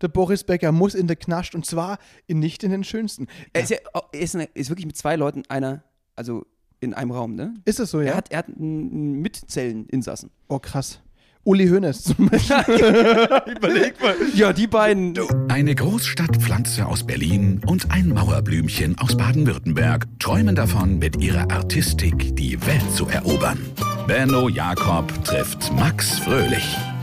der Boris Becker muss in der Knast und zwar in, nicht in den schönsten. Er ist, ja, er ist, eine, ist wirklich mit zwei Leuten einer, also in einem Raum, ne? Ist das so, ja? Er hat, er hat einen Mitzelleninsassen. oh, krass. Uli Hoeneß zum Beispiel. Überleg mal. Ja, die beiden. Eine Großstadtpflanze aus Berlin und ein Mauerblümchen aus Baden-Württemberg träumen davon, mit ihrer Artistik die Welt zu erobern. Benno Jakob trifft Max Fröhlich.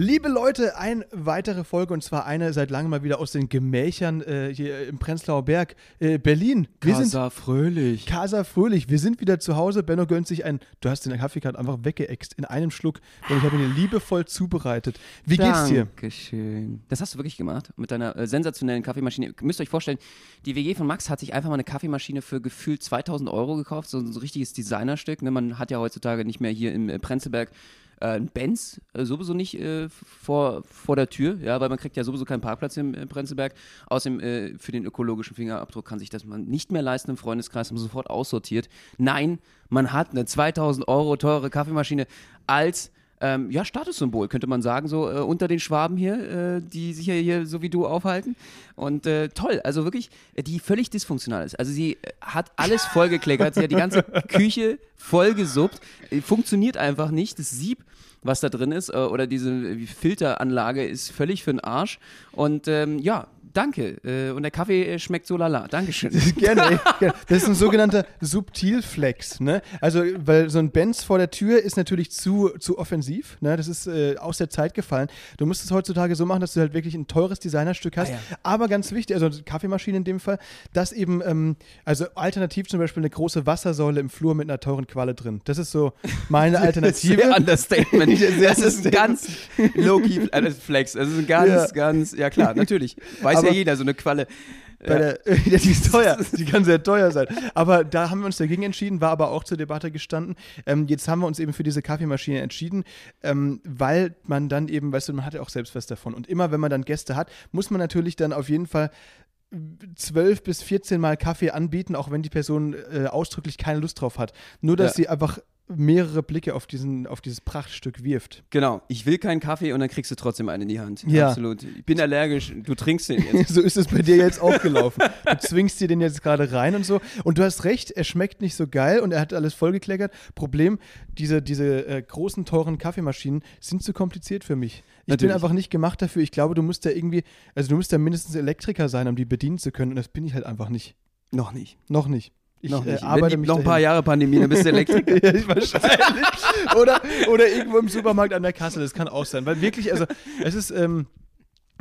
Liebe Leute, eine weitere Folge und zwar eine seit langem mal wieder aus den Gemächern äh, hier im Prenzlauer Berg, äh, Berlin. Wir sind Casa Fröhlich. Casa Fröhlich. Wir sind wieder zu Hause. Benno gönnt sich ein. Du hast den Kaffee gerade einfach weggeext in einem Schluck. Und ich habe ihn liebevoll zubereitet. Wie geht's dir? Dankeschön. Das hast du wirklich gemacht mit deiner äh, sensationellen Kaffeemaschine. Ihr müsst euch vorstellen, die WG von Max hat sich einfach mal eine Kaffeemaschine für gefühlt 2000 Euro gekauft. So, so ein richtiges Designerstück. Ne? Man hat ja heutzutage nicht mehr hier im äh, Prenzlberg äh, Benz äh, sowieso nicht äh, vor, vor der Tür, ja, weil man kriegt ja sowieso keinen Parkplatz im, im Prenzlberg. Außerdem äh, für den ökologischen Fingerabdruck kann sich das man nicht mehr leisten im Freundeskreis, man sofort aussortiert. Nein, man hat eine 2000 Euro teure Kaffeemaschine als ähm, ja, Statussymbol, könnte man sagen, so äh, unter den Schwaben hier, äh, die sich ja hier so wie du aufhalten. Und äh, toll, also wirklich, äh, die völlig dysfunktional ist. Also sie äh, hat alles vollgekleckert, sie hat die ganze Küche vollgesuppt, äh, funktioniert einfach nicht. Das Sieb, was da drin ist, oder diese Filteranlage ist völlig für den Arsch. Und ähm, ja, danke. Äh, und der Kaffee äh, schmeckt so lala. Dankeschön. Gerne, gerne. Das ist ein sogenannter Subtilflex, ne? Also, weil so ein Benz vor der Tür ist natürlich zu, zu offensiv, ne? Das ist äh, aus der Zeit gefallen. Du musst es heutzutage so machen, dass du halt wirklich ein teures Designerstück hast. Ah, ja. Aber ganz wichtig, also eine Kaffeemaschine in dem Fall, dass eben, ähm, also alternativ zum Beispiel eine große Wassersäule im Flur mit einer teuren Qualle drin. Das ist so meine Alternative. Sehr Understatement. Sehr das ist ein ganz low-key äh, Flex. Das ist ein ganz, Ja. ganz, ja klar, natürlich. Weiß Ja jeder, so eine Qualle. Bei der, ja, die ist teuer. Die kann sehr teuer sein. Aber da haben wir uns dagegen entschieden, war aber auch zur Debatte gestanden. Ähm, jetzt haben wir uns eben für diese Kaffeemaschine entschieden, ähm, weil man dann eben, weißt du, man hat ja auch selbst was davon. Und immer, wenn man dann Gäste hat, muss man natürlich dann auf jeden Fall zwölf bis 14 Mal Kaffee anbieten, auch wenn die Person äh, ausdrücklich keine Lust drauf hat. Nur, dass Ja. sie einfach mehrere Blicke auf, diesen, auf dieses Prachtstück wirft. Genau, ich will keinen Kaffee und dann kriegst du trotzdem einen in die Hand. Ja. Absolut. Ich bin allergisch, du trinkst den jetzt. so ist es bei dir jetzt auch gelaufen. Du zwingst dir den jetzt gerade rein und so. Und du hast recht, er schmeckt nicht so geil und er hat alles vollgekleckert. Problem, diese, diese äh, großen, teuren Kaffeemaschinen sind zu kompliziert für mich. Ich Natürlich. bin einfach nicht gemacht dafür. Ich glaube, du musst ja irgendwie, also du musst ja mindestens Elektriker sein, um die bedienen zu können. Und das bin ich halt einfach nicht. Noch nicht. Noch nicht. Ich noch nicht. Äh, arbeite Wenn mich noch ein paar. Jahre Pandemie, dann bist du Elektriker. ja, ich wahrscheinlich. oder, oder irgendwo im Supermarkt an der Kasse, das kann auch sein. Weil wirklich, also es ist, ähm,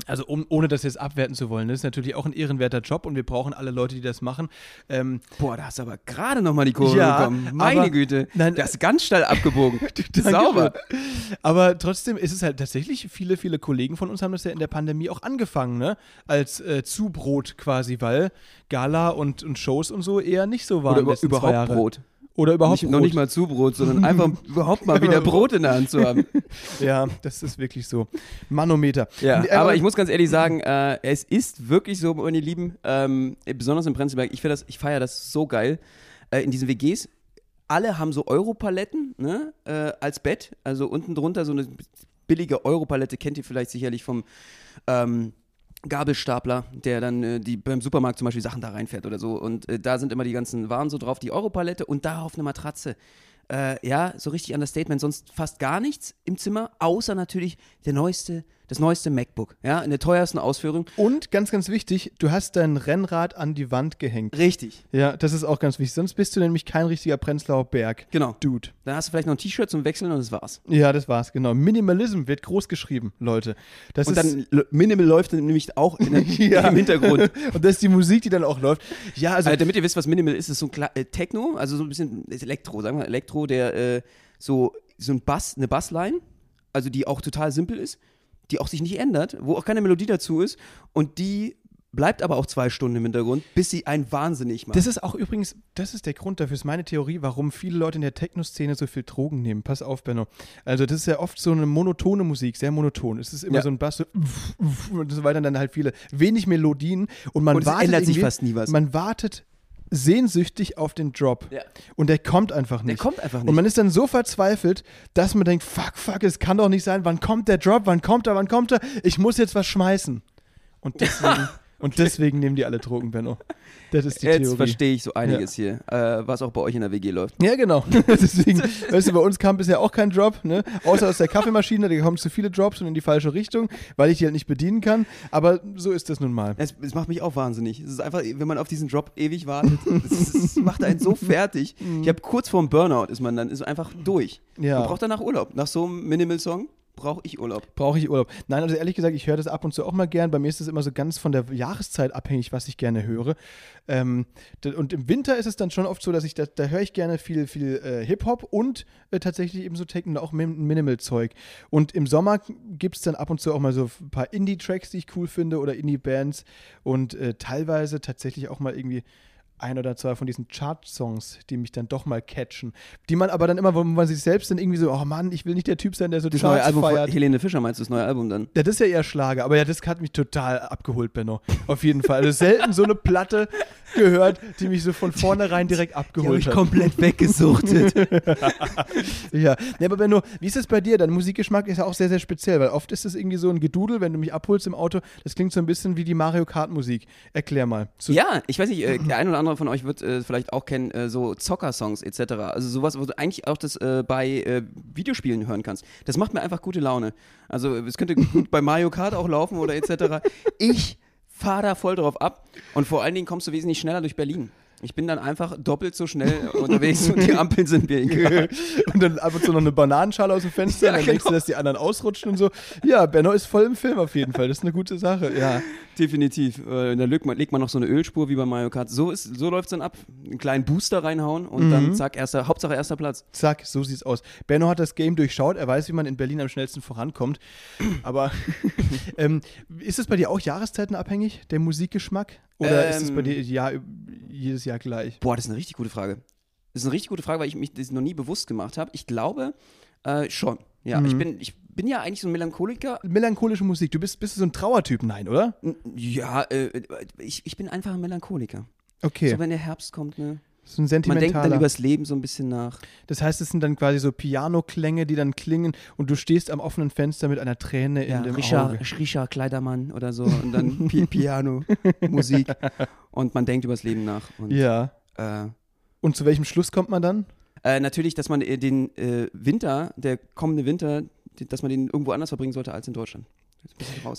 also um, ohne das jetzt abwerten zu wollen, das ist natürlich auch ein ehrenwerter Job und wir brauchen alle Leute, die das machen. Ähm, Boah, da hast du aber gerade noch mal die Kurve Ja, bekommen. Meine aber- Güte. Nein, das ist ganz steil abgebogen. Sauber. Aber trotzdem ist es halt tatsächlich, viele, viele Kollegen von uns haben das ja in der Pandemie auch angefangen, ne? Als äh, Zubrot quasi, weil Gala und, und Shows und so eher nicht so waren. Oder über, überhaupt. Brot. Oder überhaupt Nicht, noch nicht Brot. mal Zubrot, sondern einfach überhaupt mal wieder Brot in der Hand zu haben. Ja, das ist wirklich so. Manometer. Ja, Äh, aber ich muss ganz ehrlich sagen, äh, es ist wirklich so, meine Lieben, ähm, besonders in Prenzlberg, ich, das- ich feiere das so geil. Äh, in diesen WGs, alle haben so Europaletten ne, äh, als Bett, also unten drunter so eine billige Europalette, kennt ihr vielleicht sicherlich vom ähm, Gabelstapler, der dann äh, die beim Supermarkt zum Beispiel Sachen da reinfährt oder so. Und äh, da sind immer die ganzen Waren so drauf, die Europalette und darauf eine Matratze. Äh, ja, so richtig Understatement, sonst fast gar nichts im Zimmer, außer natürlich der neueste, das neueste MacBook, ja, in der teuersten Ausführung. Und ganz, ganz wichtig, du hast dein Rennrad an die Wand gehängt. Richtig, Ja, das ist auch ganz wichtig. Sonst bist du nämlich kein richtiger Prenzlauer Berg. genau. Dude. Dann hast du vielleicht noch ein T-Shirt zum Wechseln und das war's. Ja, das war's, genau. Minimalism wird groß geschrieben, Leute. Das Und ist, dann Minimal läuft dann nämlich auch der, Ja. im Hintergrund. und das ist die Musik, die dann auch läuft. Ja, also, Also, damit ihr wisst, was Minimal ist, ist so ein äh, Techno, also so ein bisschen Elektro, sagen wir Elektro, der äh, so, so ein Bass, eine Bassline, also die auch total simpel ist, die auch sich nicht ändert, wo auch keine Melodie dazu ist und die bleibt aber auch zwei Stunden im Hintergrund, bis sie einen wahnsinnig macht. Das ist auch übrigens, das ist der Grund dafür, ist meine Theorie, warum viele Leute in der Techno-Szene so viel Drogen nehmen. Pass auf, Benno. Also, das ist ja oft so eine monotone Musik, sehr monoton. Es ist immer Ja. so ein Bass, so und so weiter, dann halt viele, wenig Melodien und man Und es wartet. ändert sich fast nie was. Man wartet sehnsüchtig auf den Drop. Ja. Und der kommt einfach nicht. Der kommt einfach nicht. Und man ist dann so verzweifelt, dass man denkt, fuck, fuck, es kann doch nicht sein. Wann kommt der Drop? Wann kommt er? Wann kommt er? Ich muss jetzt was schmeißen. Und deswegen, und deswegen nehmen die alle Drogen, Benno. Das ist die Jetzt Theorie. verstehe ich so einiges hier, äh, was auch bei euch in der WG läuft. Ja, genau. Deswegen, weißt du, bei uns kam bisher auch kein Drop, ne? Außer aus der Kaffeemaschine, da kommen zu viele Drops und in die falsche Richtung, weil ich die halt nicht bedienen kann. Aber so ist das nun mal. Es, es macht mich auch wahnsinnig. Es ist einfach, wenn man auf diesen Drop ewig wartet, es, es macht einen so fertig. Ich habe kurz vorm Burnout ist man dann, ist einfach durch. Ja. Man braucht danach Urlaub. Nach so einem Minimal-Song brauche ich Urlaub. Brauche ich Urlaub? Nein, also ehrlich gesagt, ich höre das ab und zu auch mal gern. Bei mir ist es immer so ganz von der Jahreszeit abhängig, was ich gerne höre. Ähm, und im Winter ist es dann schon oft so, dass ich, da, da höre ich gerne viel, viel äh, Hip-Hop und äh, tatsächlich eben so Techno auch Min Minimal-Zeug. Und im Sommer gibt es dann ab und zu auch mal so ein paar Indie-Tracks, die ich cool finde oder Indie-Bands und äh, teilweise tatsächlich auch mal irgendwie ein oder zwei von diesen Chart-Songs, die mich dann doch mal catchen. Die man aber dann immer, wo man sich selbst dann irgendwie so, oh Mann, ich will nicht der Typ sein, der so Das neue Charts Album feiert. von Helene Fischer meinst du das neue Album dann? Ja, das ist ja eher Schlager, aber ja, das hat mich total abgeholt, Benno. Auf jeden Fall. Also selten so eine Platte gehört, die mich so von vornherein direkt abgeholt hat. komplett weggesuchtet. Ja. Nee, aber Benno, wie ist es bei dir? Dein Musikgeschmack ist ja auch sehr, sehr speziell, weil oft ist es irgendwie so ein Gedudel, wenn du mich abholst im Auto. Das klingt so ein bisschen wie die Mario Kart Musik. Erklär mal. So, ja, ich weiß nicht, äh, der ein oder andere von euch wird äh, vielleicht auch kennen, äh, so Zocker-Songs etc. Also sowas, wo du eigentlich auch das äh, bei äh, Videospielen hören kannst. Das macht mir einfach gute Laune. Also es könnte gut bei Mario Kart auch laufen oder etc. Ich fahre da voll drauf ab und vor allen Dingen kommst du wesentlich schneller durch Berlin. Ich bin dann einfach doppelt so schnell unterwegs und die Ampeln sind mir egal. Und dann ab und zu noch eine Bananenschale aus dem Fenster, Ja, und dann denkst du, genau. dass die anderen ausrutschen und so. Ja, Benno ist voll im Film auf jeden Fall. Das ist eine gute Sache, ja. Definitiv. Äh, da legt man, legt man noch so eine Ölspur wie bei Mario Kart. So, ist- so läuft es dann ab. Einen kleinen Booster reinhauen und dann zack, erster, Hauptsache erster Platz. Zack, so sieht's aus. Benno hat das Game durchschaut, er weiß, wie man in Berlin am schnellsten vorankommt. Aber ähm, ist es bei dir auch jahreszeitenabhängig, der Musikgeschmack? Oder ist es bei Ähm. dir Jahr, jedes Jahr gleich? Boah, das ist eine richtig gute Frage. Das ist eine richtig gute Frage, weil ich mich das noch nie bewusst gemacht habe. Ich glaube äh, schon. Ja, ich, bin, ich bin ja eigentlich so ein Melancholiker. Melancholische Musik, du bist, bist du so ein Trauertyp? Nein, oder? Ja, äh, ich, ich bin einfach ein Melancholiker. Okay, So, wenn der Herbst kommt, ne? so ein Man denkt dann sentimentaler. übers Leben so ein bisschen nach. das heißt, es sind dann quasi so Piano-Klänge, die dann klingen und du stehst am offenen Fenster mit einer Träne in dem Richard, Auge. Richard Kleidermann oder so und dann Pi Piano, Musik und man denkt übers Leben nach. Und, Ja. äh, Und zu welchem Schluss kommt man dann? Äh, natürlich, dass man äh, den äh, Winter, der kommende Winter, dass man den irgendwo anders verbringen sollte als in Deutschland.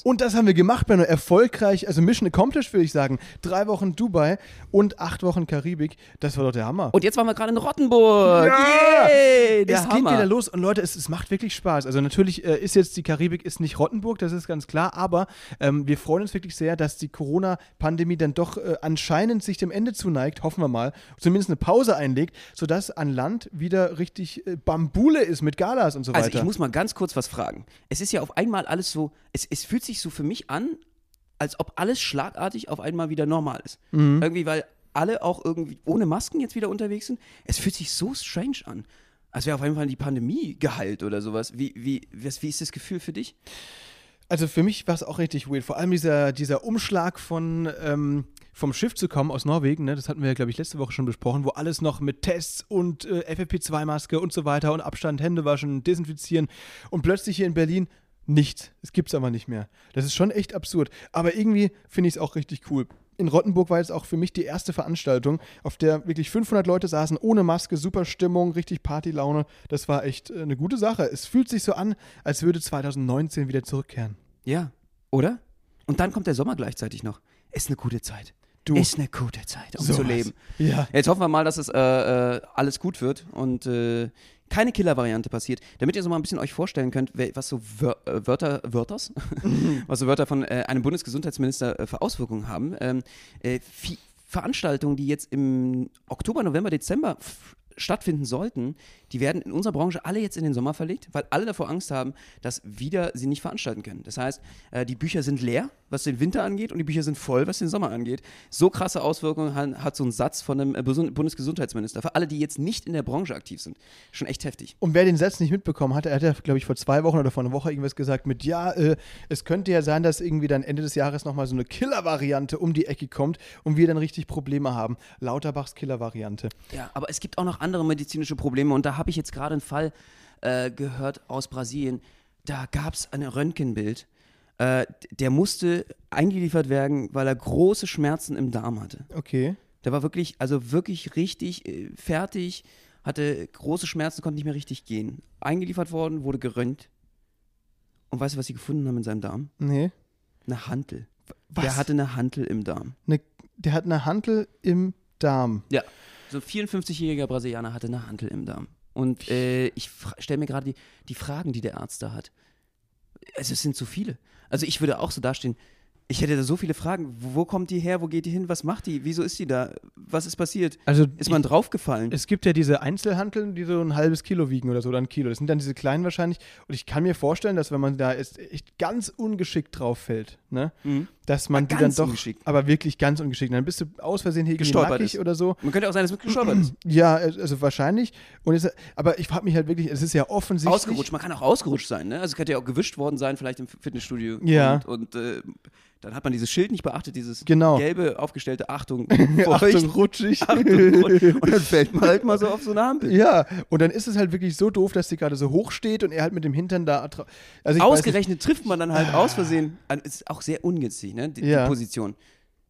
Und das haben wir gemacht, Benno. Erfolgreich, also Mission accomplished, würde ich sagen. Drei Wochen Dubai und acht Wochen Karibik. Das war doch der Hammer. Und jetzt waren wir gerade in Rottenburg. Ja! Yay, der es Hammer. geht wieder los und Leute, es, es macht wirklich Spaß. Also natürlich äh, ist jetzt die Karibik ist nicht Rottenburg, das ist ganz klar, aber ähm, wir freuen uns wirklich sehr, dass die Corona-Pandemie dann doch äh, anscheinend sich dem Ende zuneigt, hoffen wir mal, zumindest eine Pause einlegt, sodass an Land wieder richtig äh, Bambule ist mit Galas und so Also weiter. ich muss mal ganz kurz was fragen. Es ist ja auf einmal alles so, es, es fühlt sich so für mich an, als ob alles schlagartig auf einmal wieder normal ist. Mhm. Irgendwie, weil alle auch irgendwie ohne Masken jetzt wieder unterwegs sind. Es fühlt sich so strange an. Als wäre auf einmal die Pandemie geheilt oder sowas. Wie, wie, was, wie ist das Gefühl für dich? Also für mich war es auch richtig weird. Vor allem dieser, dieser Umschlag von ähm, vom Schiff zu kommen aus Norwegen, ne, das hatten wir ja, glaube ich, letzte Woche schon besprochen, wo alles noch mit Tests und äh, FFP2-Maske und so weiter und Abstand, Hände waschen, desinfizieren und plötzlich hier in Berlin nichts. Es gibt es aber nicht mehr. Das ist schon echt absurd. Aber irgendwie finde ich es auch richtig cool. In Rottenburg war jetzt auch für mich die erste Veranstaltung, auf der wirklich 500 Leute saßen, ohne Maske, super Stimmung, richtig Partylaune. Das war echt äh, eine gute Sache. Es fühlt sich so an, als würde 2019 wieder zurückkehren. Ja, oder? Und dann kommt der Sommer gleichzeitig noch. Ist eine gute Zeit. Du. Ist eine gute Zeit, um Sowas. zu leben. Ja. Jetzt hoffen wir mal, dass es äh, äh, alles gut wird und äh, keine Killer-Variante passiert. Damit ihr so mal ein bisschen euch vorstellen könnt, was so Wör äh, Wörter, Wörters, was so Wörter von äh, einem Bundesgesundheitsminister für Auswirkungen haben. Ähm, äh, Veranstaltungen, die jetzt im Oktober, November, Dezember stattfinden sollten, die werden in unserer Branche alle jetzt in den Sommer verlegt, weil alle davor Angst haben, dass wieder sie nicht veranstalten können. Das heißt, äh, die Bücher sind leer, was den Winter angeht, und die Bücher sind voll, was den Sommer angeht. So krasse Auswirkungen hat, so ein Satz von einem äh, Bundesgesundheitsminister. Für alle, die jetzt nicht in der Branche aktiv sind. Schon echt heftig. Und wer den Satz nicht mitbekommen hat, er hat ja, glaube ich, vor zwei Wochen oder vor einer Woche irgendwas gesagt mit, ja, äh, es könnte ja sein, dass irgendwie dann Ende des Jahres nochmal so eine Killer-Variante um die Ecke kommt und wir dann richtig Probleme haben. Lauterbachs Killer-Variante. Ja, aber es gibt auch noch andere medizinische Probleme und da habe ich jetzt gerade einen Fall äh, gehört aus Brasilien. Da gab es ein Röntgenbild. Äh, der musste eingeliefert werden, weil er große Schmerzen im Darm hatte. Okay. Der war wirklich, also wirklich richtig äh, fertig, hatte große Schmerzen, konnte nicht mehr richtig gehen. Eingeliefert worden, wurde gerönt. Und weißt du, was sie gefunden haben in seinem Darm? Nee. Eine Hantel. Was? Der hatte eine Hantel im Darm. Ne, der hat eine Hantel im Darm. Ja. So ein 54-jähriger Brasilianer hatte eine Hantel im Darm. Und äh, ich stelle mir gerade die, die Fragen, die der Arzt da hat. Also es sind so viele. Also ich würde auch so dastehen, ich hätte da so viele Fragen. Wo, wo kommt die her? Wo geht die hin? Was macht die? Wieso ist die da? Was ist passiert? Also Ist man draufgefallen? Es gibt ja diese Einzelhanteln, die so ein halbes Kilo wiegen oder so, oder ein Kilo. Das sind dann diese kleinen wahrscheinlich. Und ich kann mir vorstellen, dass wenn man da ist, echt ganz ungeschickt drauf fällt, ne, Mhm. Dass man Ah, die dann doch, ungeschickt. aber wirklich ganz ungeschickt. Dann bist du aus Versehen hier Gestolpert ist. oder so. Man könnte auch sein, dass man gestolpert ist. Ja, also wahrscheinlich. Und jetzt, aber ich frage mich halt wirklich, es ist ja offensichtlich. Ausgerutscht. Man kann auch ausgerutscht sein. Ne? Also es könnte ja auch gewischt worden sein, vielleicht im Fitnessstudio. Ja. Und, und äh, dann hat man dieses Schild nicht beachtet, dieses Genau. gelbe aufgestellte Achtung, Achtung, rutschig. Achtung, rutsch. Und dann fällt man halt mal so auf so eine Ampel. Ja, und dann ist es halt wirklich so doof, dass die gerade so hoch steht und er halt mit dem Hintern da. Also Ausgerechnet trifft man dann halt aus Versehen. Also, Ist auch sehr ungünstig, ne? Die, Ja. die Position.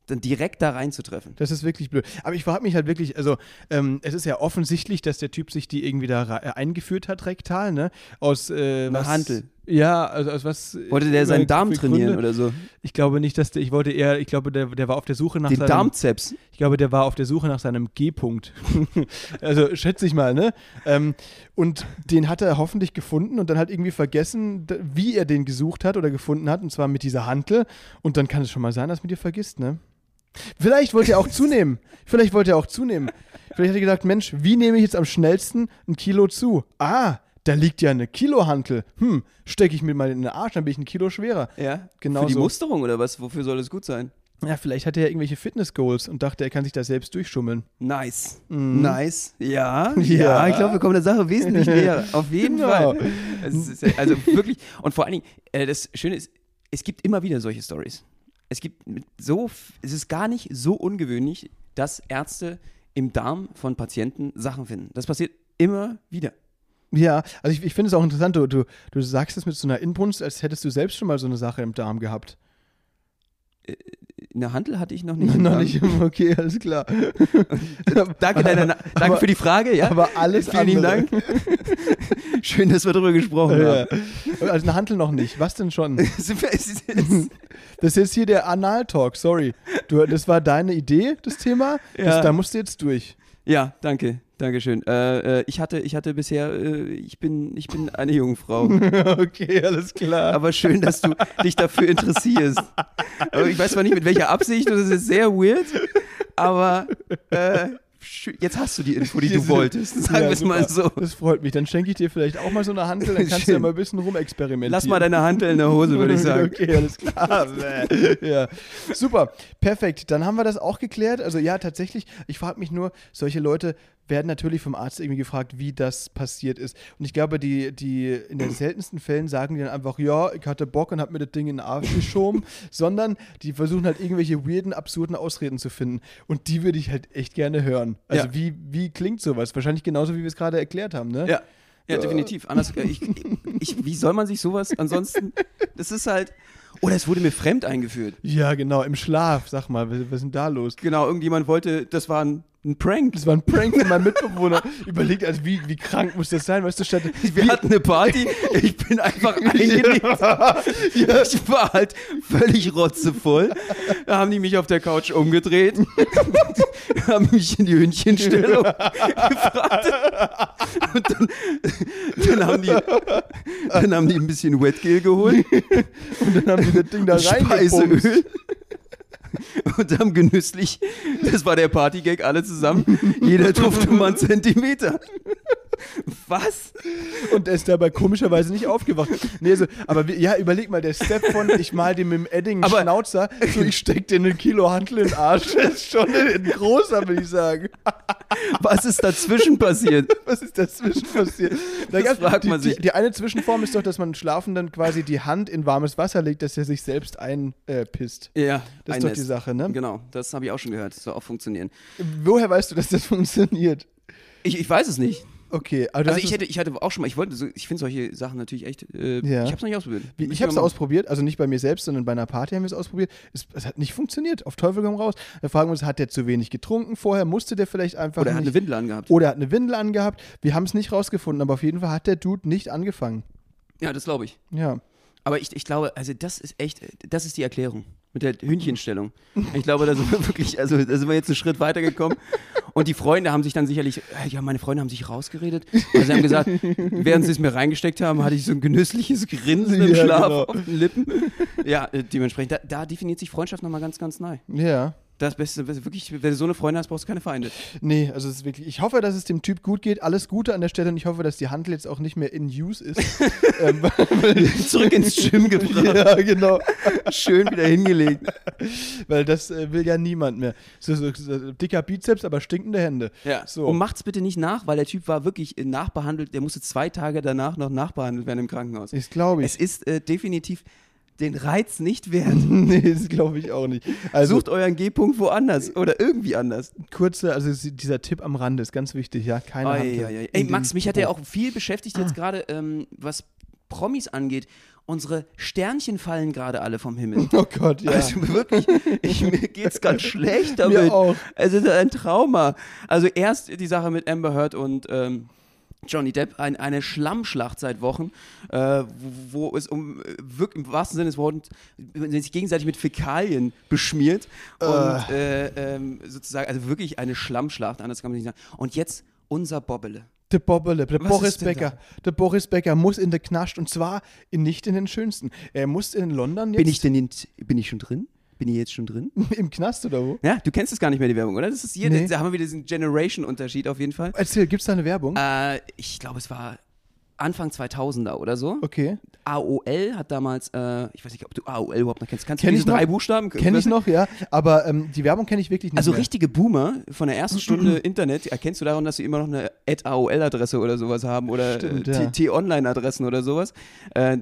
Dann direkt da reinzutreffen. Das ist wirklich blöd. Aber ich frage mich halt wirklich, also ähm, es ist ja offensichtlich, dass der Typ sich die irgendwie da äh, eingeführt hat, rektal, ne? Aus äh, was, Hantel. Ja, also aus was. äh, Wollte der seinen für Darm trainieren Gründe? oder so? Ich glaube nicht, dass der, ich wollte eher, ich glaube, der, der war auf der Suche nach Den seinem, Darmzeps. ich glaube, der war auf der Suche nach seinem G-Punkt. also schätze ich mal, ne? Ähm, und den hat er hoffentlich gefunden und dann halt irgendwie vergessen, wie er den gesucht hat oder gefunden hat, und zwar mit dieser Hantel. Und dann kann es schon mal sein, dass man dir vergisst, ne? Vielleicht wollte er auch zunehmen. Vielleicht wollte er auch zunehmen. Vielleicht hat er gedacht, Mensch, wie nehme ich jetzt am schnellsten ein Kilo zu? Ah, da liegt ja eine Kilohantel. Hm, stecke ich mir mal in den Arsch, dann bin ich ein Kilo schwerer. Ja. Genau Für die so. Musterung oder was? Wofür soll das gut sein? Ja, vielleicht hat er ja irgendwelche Fitness-Goals und dachte, er kann sich da selbst durchschummeln. Nice. Mhm. Nice. Ja. Ja. Ja, ich glaube, wir kommen der Sache wesentlich näher. Auf jeden Genau. Fall. Ja, also wirklich. Und vor allen Dingen, äh, das Schöne ist, es gibt immer wieder solche Stories. Es gibt so, es ist gar nicht so ungewöhnlich, dass Ärzte im Darm von Patienten Sachen finden. Das passiert immer wieder. Ja, also ich, ich finde es auch interessant, du, du, du sagst es mit so einer Inbrunst, als hättest du selbst schon mal so eine Sache im Darm gehabt. Eine Handel hatte ich noch nicht. Noch nicht, okay, alles klar. Danke, deiner, Na- danke aber- für die Frage. Ja? aber alles Vielen andere. Dank. Schön, dass wir darüber gesprochen Ja. haben. Also eine Hantel noch nicht. Was denn schon? Das ist jetzt hier der Anal-Talk, sorry. Du, das war deine Idee, das Thema. Das, Ja. da musst du jetzt durch. Ja, danke, danke schön. Äh, äh, ich hatte, ich hatte bisher, äh, ich bin, ich bin eine Jungfrau. okay, alles klar. Aber schön, dass du dich dafür interessierst. Aber ich weiß zwar nicht mit welcher Absicht, das ist sehr weird. Aber äh, jetzt hast du die Info, die du wolltest. Sagen Ja, wir es mal so. Das freut mich. Dann schenke ich dir vielleicht auch mal so eine Hantel, dann kannst du ja Schön. mal ein bisschen rumexperimentieren. Lass mal deine Hand in der Hose, würde ich sagen. Okay, alles klar. ja. Super, perfekt. Dann haben wir das auch geklärt. Also ja, tatsächlich, ich frage mich nur, solche Leute werden natürlich vom Arzt irgendwie gefragt, wie das passiert ist. Und ich glaube, die, die in den seltensten Fällen sagen die dann einfach, ja, ich hatte Bock und habe mir das Ding in den Arsch geschoben, sondern die versuchen halt irgendwelche weirden, absurden Ausreden zu finden. Und die würde ich halt echt gerne hören. Also Ja. wie, wie klingt sowas? Wahrscheinlich genauso, wie wir es gerade erklärt haben, ne? Ja. Ja, definitiv. Anders, äh, ich, ich, wie soll man sich sowas ansonsten? Das ist halt. Oder es wurde mir fremd eingeführt. Ja, genau, im Schlaf, sag mal, was, was ist denn da los? Genau, irgendjemand wollte, das war ein, ein Prank. Das war ein Prank von meinem Mitbewohner. Überlegt, also wie, wie krank muss das sein? Weißt du, statt. Wir hatten eine Party, ich bin einfach eingenickt. Ich war halt völlig rotzevoll. Da haben die mich auf der Couch umgedreht, haben mich in die Hündchenstellung gefragt. Und dann, dann, haben die, dann haben die ein bisschen Wetgel geholt, Und dann haben die das Ding da reingepumpt. Speiseöl und haben genüsslich Das war der Partygag, alle zusammen. Jeder durfte mal einen Zentimeter. Was? Und er ist dabei komischerweise nicht aufgewacht. Nee, so, aber wie, ja, überleg mal, der Step von ich mal dem mit dem Edding Aber- Schnauzer, so ich steck dir einen Kilo Hantel in den Arsch, ist schon ein großer, würde ich sagen. Was ist dazwischen passiert? Was ist dazwischen passiert? Da Das fragt die, man sich. Die, die eine Zwischenform ist doch, dass man schlafen dann quasi die Hand in warmes Wasser legt, dass er sich selbst einpisst. Ja, Das ist doch die. Sache, ne? Genau, das habe ich auch schon gehört. Das soll auch funktionieren. Woher weißt du, dass das funktioniert? Ich, ich weiß es nicht. Okay, Also hast ich hätte, ich hatte auch schon mal, ich wollte, so, ich finde solche Sachen natürlich echt, äh, Ja. ich habe es noch nicht ausprobiert. Wie, ich habe es ausprobiert, also nicht bei mir selbst, sondern bei einer Party haben wir es ausprobiert. Es, es hat nicht funktioniert. Auf Teufel komm raus. Da fragen wir uns, hat der zu wenig getrunken vorher? Musste der vielleicht einfach Oder er hat eine Windel angehabt. oder er hat eine Windel angehabt. Wir haben es nicht rausgefunden, aber auf jeden Fall hat der Dude nicht angefangen. Ja, das glaube ich. Ja. Aber ich, ich glaube, also das ist echt, das ist die Erklärung mit der Hühnchenstellung. Ich glaube, da sind wir wirklich, also da sind wir jetzt einen Schritt weitergekommen. Und die Freunde haben sich dann sicherlich, äh, ja, meine Freunde haben sich rausgeredet. Also sie haben gesagt, während sie es mir reingesteckt haben, hatte ich so ein genüssliches Grinsen im Ja, Schlaf genau. auf den Lippen. Ja, äh, dementsprechend, da, da definiert sich Freundschaft nochmal ganz, ganz neu. Ja. Das Beste, wirklich, wenn du so eine Freundin hast, brauchst du keine Feinde. Nee, also es ist wirklich. Ich hoffe, dass es dem Typ gut geht. Alles Gute an der Stelle und ich hoffe, dass die Handel jetzt auch nicht mehr in use ist. ähm, Zurück ins Gym gebracht. ja, genau. Schön wieder hingelegt. Weil das äh, will ja niemand mehr. So, so, so, dicker Bizeps, aber stinkende Hände. Ja. So. Und macht's bitte nicht nach, weil der Typ war wirklich äh, nachbehandelt. Der musste zwei Tage danach noch nachbehandelt werden im Krankenhaus. Ich glaube Es ich. ist äh, definitiv den Reiz nicht wert. nee, das glaube ich auch nicht. Also Sucht euren G-Punkt woanders oder irgendwie anders. kurze, also dieser Tipp am Rande ist ganz wichtig, ja. Keine in Ey, Max, mich hat ja auch viel beschäftigt jetzt gerade, ähm, was Promis angeht. Unsere Sternchen fallen gerade alle vom Himmel. Oh Gott, ja. Also wirklich, ich, mir geht's ganz schlecht damit. Mir auch. Es ist ein Trauma. Also erst die Sache mit Amber Heard und ähm, Johnny Depp, ein, eine Schlammschlacht seit Wochen, äh, wo, wo es um äh, wirklich im wahrsten Sinne des Wortes sich gegenseitig mit Fäkalien beschmiert und äh, ähm, sozusagen, also wirklich eine Schlammschlacht, anders kann man nicht sagen. Und jetzt unser Bobbele. Der Bobbele, der Was Boris Becker. Der Boris Becker muss in der Knast und zwar in, nicht in den schönsten. Er muss in London jetzt Bin ich denn in, bin ich schon drin? Bin ich jetzt schon drin? im Knast oder wo? Ja, du kennst es gar nicht mehr, die Werbung, oder? Das ist hier, Nee. da haben wir wieder diesen Generation-Unterschied auf jeden Fall. Erzähl, gibt's da eine Werbung? Äh, ich glaube, es war Anfang 2000er oder so. Okay. AOL hat damals, äh, ich weiß nicht, ob du AOL überhaupt noch kennst. Kannst Kenn du diese noch. drei Buchstaben? Kenne ich noch, ja. Aber ähm, die Werbung kenne ich wirklich nicht Also mehr. richtige Boomer von der ersten Stunde Internet erkennst du daran, dass sie immer noch eine AOL-Adresse oder sowas haben oder äh, T-Online-Adressen oder sowas. Äh,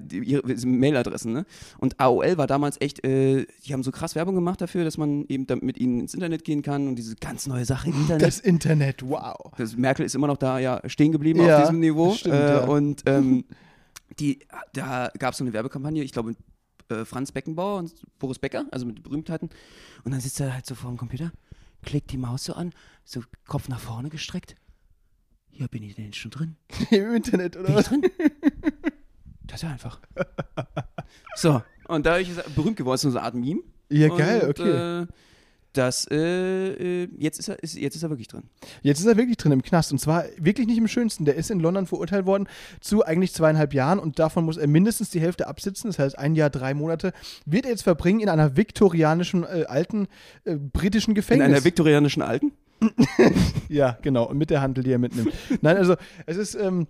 Mail-Adressen, ne? Und AOL war damals echt, äh, die haben so krass Werbung gemacht dafür, dass man eben damit mit ihnen ins Internet gehen kann und diese ganz neue Sache im Internet. Das Internet, wow. Das Merkel ist immer noch da ja stehen geblieben Ja, auf diesem Niveau. stimmt, äh, ja. Und ähm, die, da gab es so eine Werbekampagne, ich glaube mit äh, Franz Beckenbauer und Boris Becker, also mit Berühmtheiten. Und dann sitzt er halt so vor dem Computer, klickt die Maus so an, so Kopf nach vorne gestreckt. Ja, bin ich denn jetzt schon drin? Im Internet, oder Bin ich was? drin? Das ist ja einfach. So, und dadurch ist er berühmt geworden, so eine Art Meme. Ja, geil, und, okay. Äh, das, äh, äh, jetzt, ist er, ist, jetzt ist er wirklich drin. Jetzt ist er wirklich drin im Knast und zwar wirklich nicht im schönsten. Der ist in London verurteilt worden zu eigentlich zweieinhalb Jahren und davon muss er mindestens die Hälfte absitzen. Das heißt, ein Jahr, drei Monate wird er jetzt verbringen in einer viktorianischen, äh, alten äh, britischen In Gefängnis. einer viktorianischen Alten? Ja, genau. Und mit der Handel, die er mitnimmt. Nein, also es ist, ähm,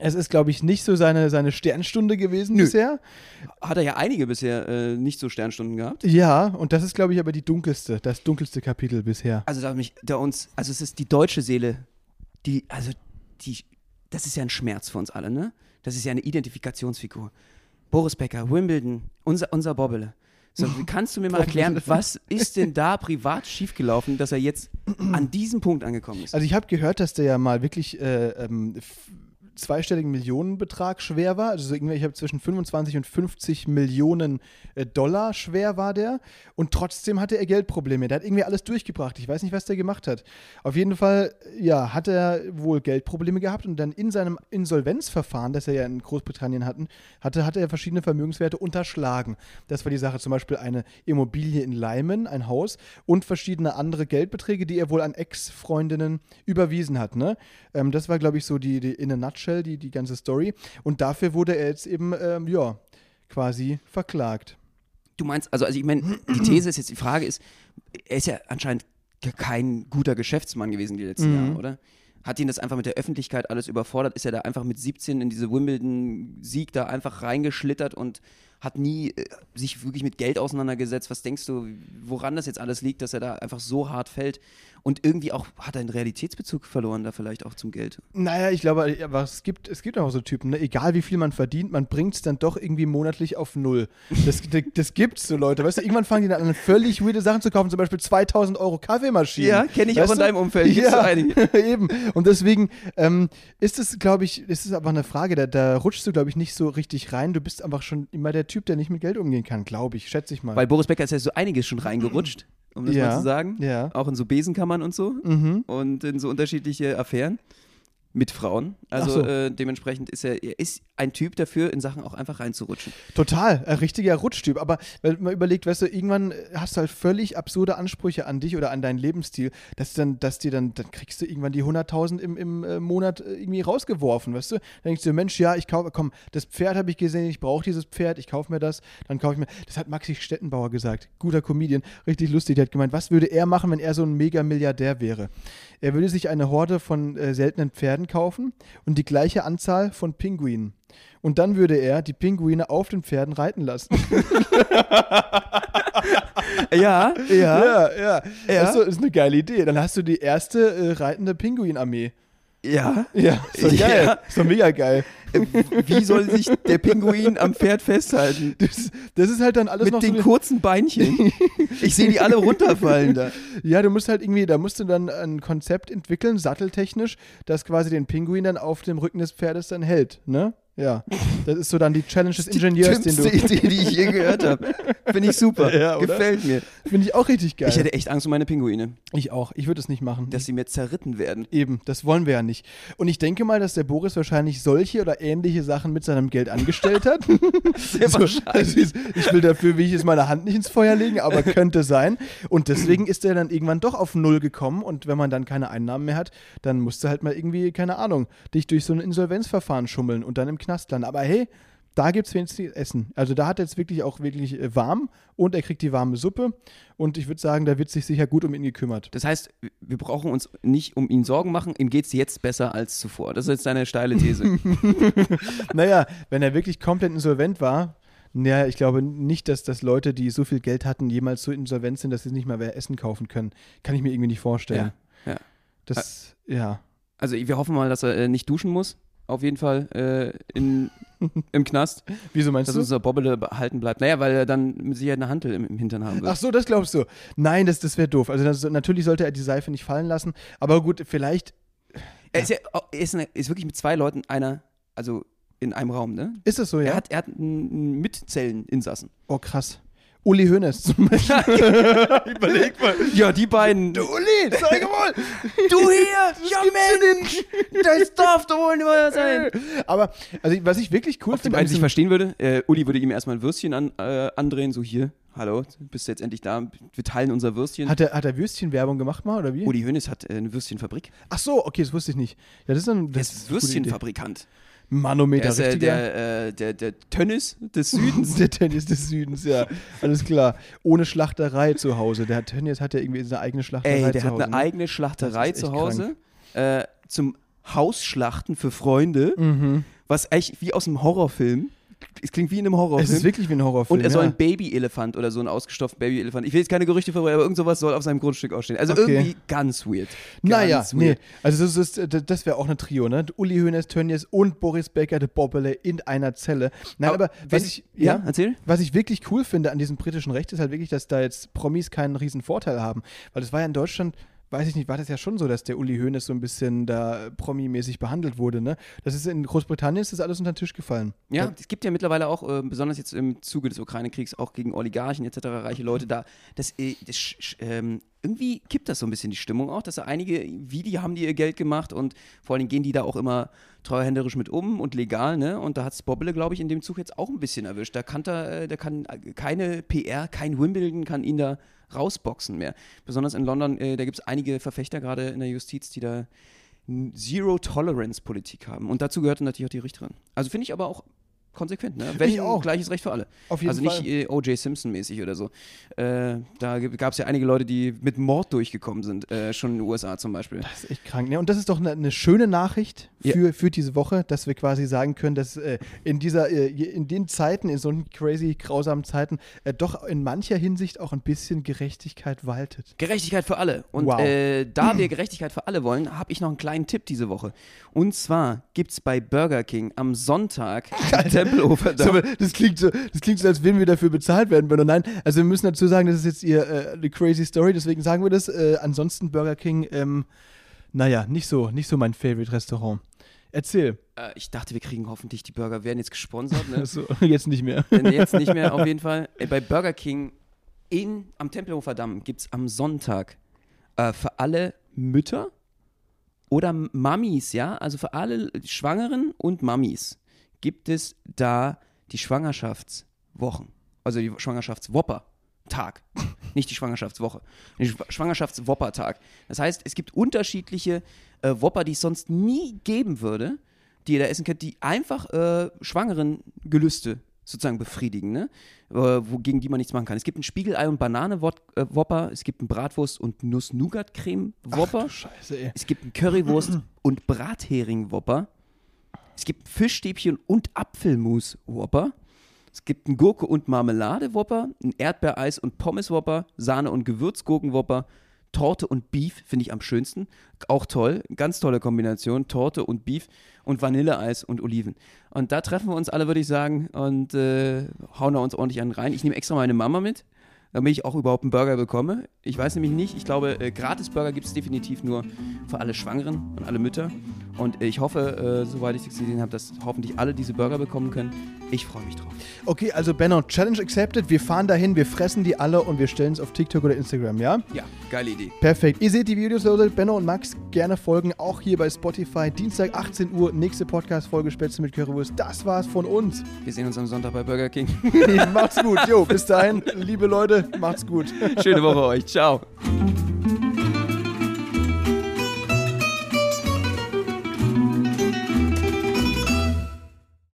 es ist, glaube ich, nicht so seine, seine Sternstunde gewesen Nö. bisher. Hat er ja einige bisher äh, nicht so Sternstunden gehabt. Ja, und das ist, glaube ich, aber die dunkelste, das dunkelste Kapitel bisher. Also da mich, da uns, also es ist die deutsche Seele, die, also die, das ist ja ein Schmerz für uns alle, ne? Das ist ja eine Identifikationsfigur. Boris Becker, Wimbledon, unser, unser Bobbele. So, kannst du mir mal erklären, was ist denn da privat schiefgelaufen, dass er jetzt an diesem Punkt angekommen ist? Also ich habe gehört, dass der ja mal wirklich äh, ähm, zweistelligen Millionenbetrag schwer war. Also ich habe zwischen 25 und 50 Millionen äh, Dollar schwer war der. Und trotzdem hatte er Geldprobleme. Der hat irgendwie alles durchgebracht. Ich weiß nicht, was der gemacht hat. Auf jeden Fall, ja, hat er wohl Geldprobleme gehabt und dann in seinem Insolvenzverfahren, das er ja in Großbritannien hatten, hatte, hatte er verschiedene Vermögenswerte unterschlagen. Das war die Sache, zum Beispiel eine Immobilie in Leimen, ein Haus und verschiedene andere Geldbeträge, die er wohl an Ex-Freundinnen überwiesen hat. Ne? Ähm, das war, glaube ich, so die, die in a nutshell, die, die ganze Story. Und dafür wurde er jetzt eben, ähm, ja, quasi verklagt. Du meinst, also, also ich meine, die These ist jetzt, die Frage ist, er ist ja anscheinend kein guter Geschäftsmann gewesen die letzten Jahre, oder? Hat ihn das einfach mit der Öffentlichkeit alles überfordert? Ist er da einfach mit 17 in diese Wimbledon-Sieg da einfach reingeschlittert und hat nie äh, sich wirklich mit Geld auseinandergesetzt? Was denkst du, woran das jetzt alles liegt, dass er da einfach so hart fällt? Und irgendwie auch hat er einen Realitätsbezug verloren, da vielleicht auch zum Geld. Naja, ich glaube, aber es gibt, es gibt auch so Typen, ne? egal wie viel man verdient, man bringt es dann doch irgendwie monatlich auf Null. Das, das, das gibt's so Leute, weißt du, irgendwann fangen die dann an, völlig weirde Sachen zu kaufen, zum Beispiel 2000 Euro Kaffeemaschinen. kenne ich Weißt auch in du? deinem Umfeld. Ja, eben. Und deswegen ähm, ist es, glaube ich, ist es aber eine Frage, da, da rutschst du, glaube ich, nicht so richtig rein. Du bist einfach schon immer der Typ, der nicht mit Geld umgehen kann, glaube ich, schätze ich mal. Bei Boris Becker ist ja so einiges schon reingerutscht, um das Ja, mal zu sagen. ja. Auch in so Besenkammern und so. mhm. und in so unterschiedliche Affären mit Frauen. Also so. äh, dementsprechend ist er, er ist ein Typ dafür, in Sachen auch einfach reinzurutschen. Total, ein richtiger Rutschtyp. Aber wenn man überlegt, weißt du, irgendwann hast du halt völlig absurde Ansprüche an dich oder an deinen Lebensstil, dass dann, dass dir dann, dann kriegst du irgendwann die 100.000 im, im äh, Monat äh, irgendwie rausgeworfen, weißt du? Dann denkst du, Mensch, ja, ich kaufe, komm, das Pferd habe ich gesehen, ich brauche dieses Pferd, ich kaufe mir das, dann kaufe ich mir, das hat Maxi Stettenbauer gesagt, guter Comedian, richtig lustig, der hat gemeint, was würde er machen, wenn er so ein Mega-Milliardär wäre? Er würde sich eine Horde von äh, seltenen Pferden kaufen und die gleiche Anzahl von Pinguinen. Und dann würde er die Pinguine auf den Pferden reiten lassen. Ja, Ja, ja. Ja. Das ist, so, ist eine geile Idee. Dann hast du die erste äh, reitende Pinguinarmee. Ja. Ja, ist doch geil. Ja. Doch mega geil. Äh, Wie soll sich der Pinguin am Pferd festhalten? Das, das ist halt dann alles Mit noch den so. kurzen Beinchen. Ich sehe die alle runterfallen da. Ja, du musst halt irgendwie, da musst du dann ein Konzept entwickeln, satteltechnisch, das quasi den Pinguin dann auf dem Rücken des Pferdes dann hält, ne? Ja. Das ist so dann die Challenge des Ingenieurs, den dümmste du. Idee, die ich je gehört habe. Finde ich super. Ja? Gefällt mir. Finde ich auch richtig geil. Ich hätte echt Angst um meine Pinguine, ich auch. Ich würde es nicht machen. dass sie mir zerritten werden. Eben, das wollen wir ja nicht. Und ich denke mal, dass der Boris wahrscheinlich solche oder ähnliche Sachen mit seinem Geld angestellt hat. Sehr So, also ich will dafür, wie ich jetzt meine Hand nicht ins Feuer legen, aber könnte sein. Und deswegen ist er dann irgendwann doch auf Null gekommen. Und wenn man dann keine Einnahmen mehr hat, dann musst du halt mal irgendwie, keine Ahnung, dich durch so ein Insolvenzverfahren schummeln und dann im Knast landen. Aber hey, da gibt es wenigstens Essen. Also da hat er jetzt wirklich auch wirklich äh, warm und er kriegt die warme Suppe. Und ich würde sagen, da wird sich sicher gut um ihn gekümmert. Das heißt, wir brauchen uns nicht um ihn Sorgen machen. Ihm geht es jetzt besser als zuvor. Das ist jetzt deine steile These. Naja, wenn er wirklich komplett insolvent war, naja, ich glaube nicht, dass das Leute, die so viel Geld hatten, jemals so insolvent sind, dass sie nicht mal mehr Essen kaufen können. Kann ich mir irgendwie nicht vorstellen. ja, ja. Das, ja. Also wir hoffen mal, dass er äh, nicht duschen muss. Auf jeden Fall äh, in, im Knast, Wieso meinst dass du? unser Bobbele behalten bleibt. Naja, weil er dann mit Sicherheit eine Hantel im, im Hintern haben wird. Ach so, das glaubst du. Nein, das, das wäre doof. Also das, natürlich sollte er die Seife nicht fallen lassen. Aber gut, vielleicht Er ist, ja, er ist, eine, ist wirklich mit zwei Leuten einer, also in einem Raum, ne? ist es so, ja. Er hat, er hat einen Mitzelleninsassen. oh, krass. Uli Hoeneß zum Beispiel. Überleg mal. Ja, die beiden. Du Uli, zeig mal. Du hier! Ja, Mensch! Das darf doch wohl nicht wahr sein! Aber also, was ich wirklich cool Ob finde, sich diesem- verstehen würde, äh, Uli würde ihm erstmal ein Würstchen an, äh, andrehen, so hier, hallo, bist du jetzt endlich da? Wir teilen unser Würstchen. hat er, hat er Würstchenwerbung gemacht mal, oder wie? Uli Hoeneß hat äh, eine Würstchenfabrik. Ach so, okay, das wusste ich nicht. Ja, das ist dann das ist gute Idee. Würstchenfabrikant. Manometer, Er ist äh, der, äh, der, der Tönnis des Südens. Der Tennis des Südens, ja. Alles klar. Ohne Schlachterei zu Hause. Der Tennis hat ja irgendwie seine eigene Schlachterei Ey, der hat Hause. eine ne? eigene Schlachterei zu Hause. Äh, zum Hausschlachten für Freunde. Mhm. Was echt wie aus einem Horrorfilm. Es klingt wie in einem Es Horrorfilm. ist wirklich wie ein Horrorfilm. Und er soll ja. ein Babyelefant oder so einen ausgestopften Babyelefant. Ich will jetzt keine Gerüchte verbreiten, aber irgend sowas soll auf seinem Grundstück ausstehen. Also Okay. irgendwie ganz weird. Naja, Ganz nee. weird. Also das, ist, das, das wäre auch eine Trio, ne? Uli Hoeneß, Tönnies und Boris Becker, der Bobbele in einer Zelle. Nein, aber, was wenn- ich, Ja, erzähl. Was ich wirklich cool finde an diesem britischen Recht ist halt wirklich, dass da jetzt Promis keinen riesen Vorteil haben. Weil es war ja in Deutschland, weiß ich nicht, war das ja schon so, dass der Uli Hoeneß so ein bisschen da promi-mäßig behandelt wurde, ne? Das ist in Großbritannien ist das alles unter den Tisch gefallen. Ja, es gibt ja mittlerweile auch, äh, besonders jetzt im Zuge des Ukraine-Kriegs, auch gegen Oligarchen etc., reiche Leute da. Das, äh, das ähm, irgendwie kippt das so ein bisschen die Stimmung auch, dass da einige, wie die haben die ihr Geld gemacht und vor allen Dingen gehen die da auch immer treuhänderisch mit um und legal, ne? Und da hat Bobbele, glaube ich, in dem Zug jetzt auch ein bisschen erwischt. Da kann da, äh, da kann äh, keine PR, kein Wimbledon kann ihn da rausboxen mehr. Besonders in London, äh, da gibt es einige Verfechter gerade in der Justiz, die da Zero-Tolerance-Politik haben. Und dazu gehörte natürlich auch die Richterin. Also finde ich aber auch konsequent, ne? Wenn Ich auch. gleiches Recht für alle. Auf jeden also nicht äh, O.J. Simpson-mäßig oder so. Äh, da gab es ja einige Leute, die mit Mord durchgekommen sind, äh, schon in den USA zum Beispiel. Das ist echt krank. Ne? Und das ist doch eine, eine schöne Nachricht Ja. für, für diese Woche, dass wir quasi sagen können, dass äh, in dieser, äh, in den Zeiten, in so crazy grausamen Zeiten, äh, doch in mancher Hinsicht auch ein bisschen Gerechtigkeit waltet. Gerechtigkeit für alle. Und Wow. da wir Gerechtigkeit für alle wollen, habe ich noch einen kleinen Tipp diese Woche. Und zwar gibt es bei Burger King am Sonntag im Tempelhofer So, aber das, klingt so, das klingt so, als würden wir dafür bezahlt werden. Wenn nein, also wir müssen dazu sagen, das ist jetzt ihr äh, eine crazy Story, deswegen sagen wir das. Äh, ansonsten Burger King, ähm, naja, nicht so, nicht so mein Favorite Restaurant. Erzähl. Äh, ich dachte, wir kriegen hoffentlich, die Burger werden jetzt gesponsert. Ne? So, jetzt nicht mehr. Äh, jetzt nicht mehr, auf jeden Fall. Äh, bei Burger King in, am Tempelhofer Damm gibt es am Sonntag äh, für alle Mütter oder Mamis, ja, also für alle Schwangeren und Mamis gibt es da die Schwangerschaftswochen, also die Schwangerschaftswopper-Tag. Nicht die Schwangerschaftswoche, den Schw- Schwangerschaftswopper-Tag. Das heißt, es gibt unterschiedliche äh, Wopper, die es sonst nie geben würde, die ihr da essen könnt, die einfach äh, schwangeren Gelüste sozusagen befriedigen, ne? äh, wogegen die man nichts machen kann. Es gibt einen Spiegelei- und Banane-Wopper, es gibt einen Bratwurst- und Nuss-Nougat-Creme-Wopper, Ach, Scheiße, ey. es gibt einen Currywurst- und Brathering-Wopper, es gibt Fischstäbchen- und Apfelmus-Wopper, es gibt einen Gurke- und Marmelade-Wopper, einen Erdbeereis- und Pommes-Wopper, Sahne- und Gewürzgurken-Wopper, Torte und Beef finde ich am schönsten. Auch toll, ganz tolle Kombination. Torte und Beef und Vanilleeis und Oliven. Und da treffen wir uns alle, würde ich sagen, und äh, hauen da uns ordentlich einen rein. Ich nehme extra meine Mama mit, damit ich auch überhaupt einen Burger bekomme. Ich weiß nämlich nicht, ich glaube, äh, Gratis-Burger gibt es definitiv nur für alle Schwangeren und alle Mütter. Und ich hoffe, äh, soweit ich es gesehen habe, dass hoffentlich alle diese Burger bekommen können. Ich freue mich drauf. Okay, also Benno, Challenge accepted. Wir fahren dahin, wir fressen die alle und wir stellen es auf TikTok oder Instagram, ja? Ja, geile Idee. Perfekt. Ihr seht die Videos, Leute. Benno und Max gerne folgen, auch hier bei Spotify. Dienstag 18 Uhr, nächste Podcast-Folge Spätzle mit Currywurst. Das war's von uns. Wir sehen uns am Sonntag bei Burger King. macht's gut. Jo, bis dahin, liebe Macht's gut. Schöne Woche euch. Ciao.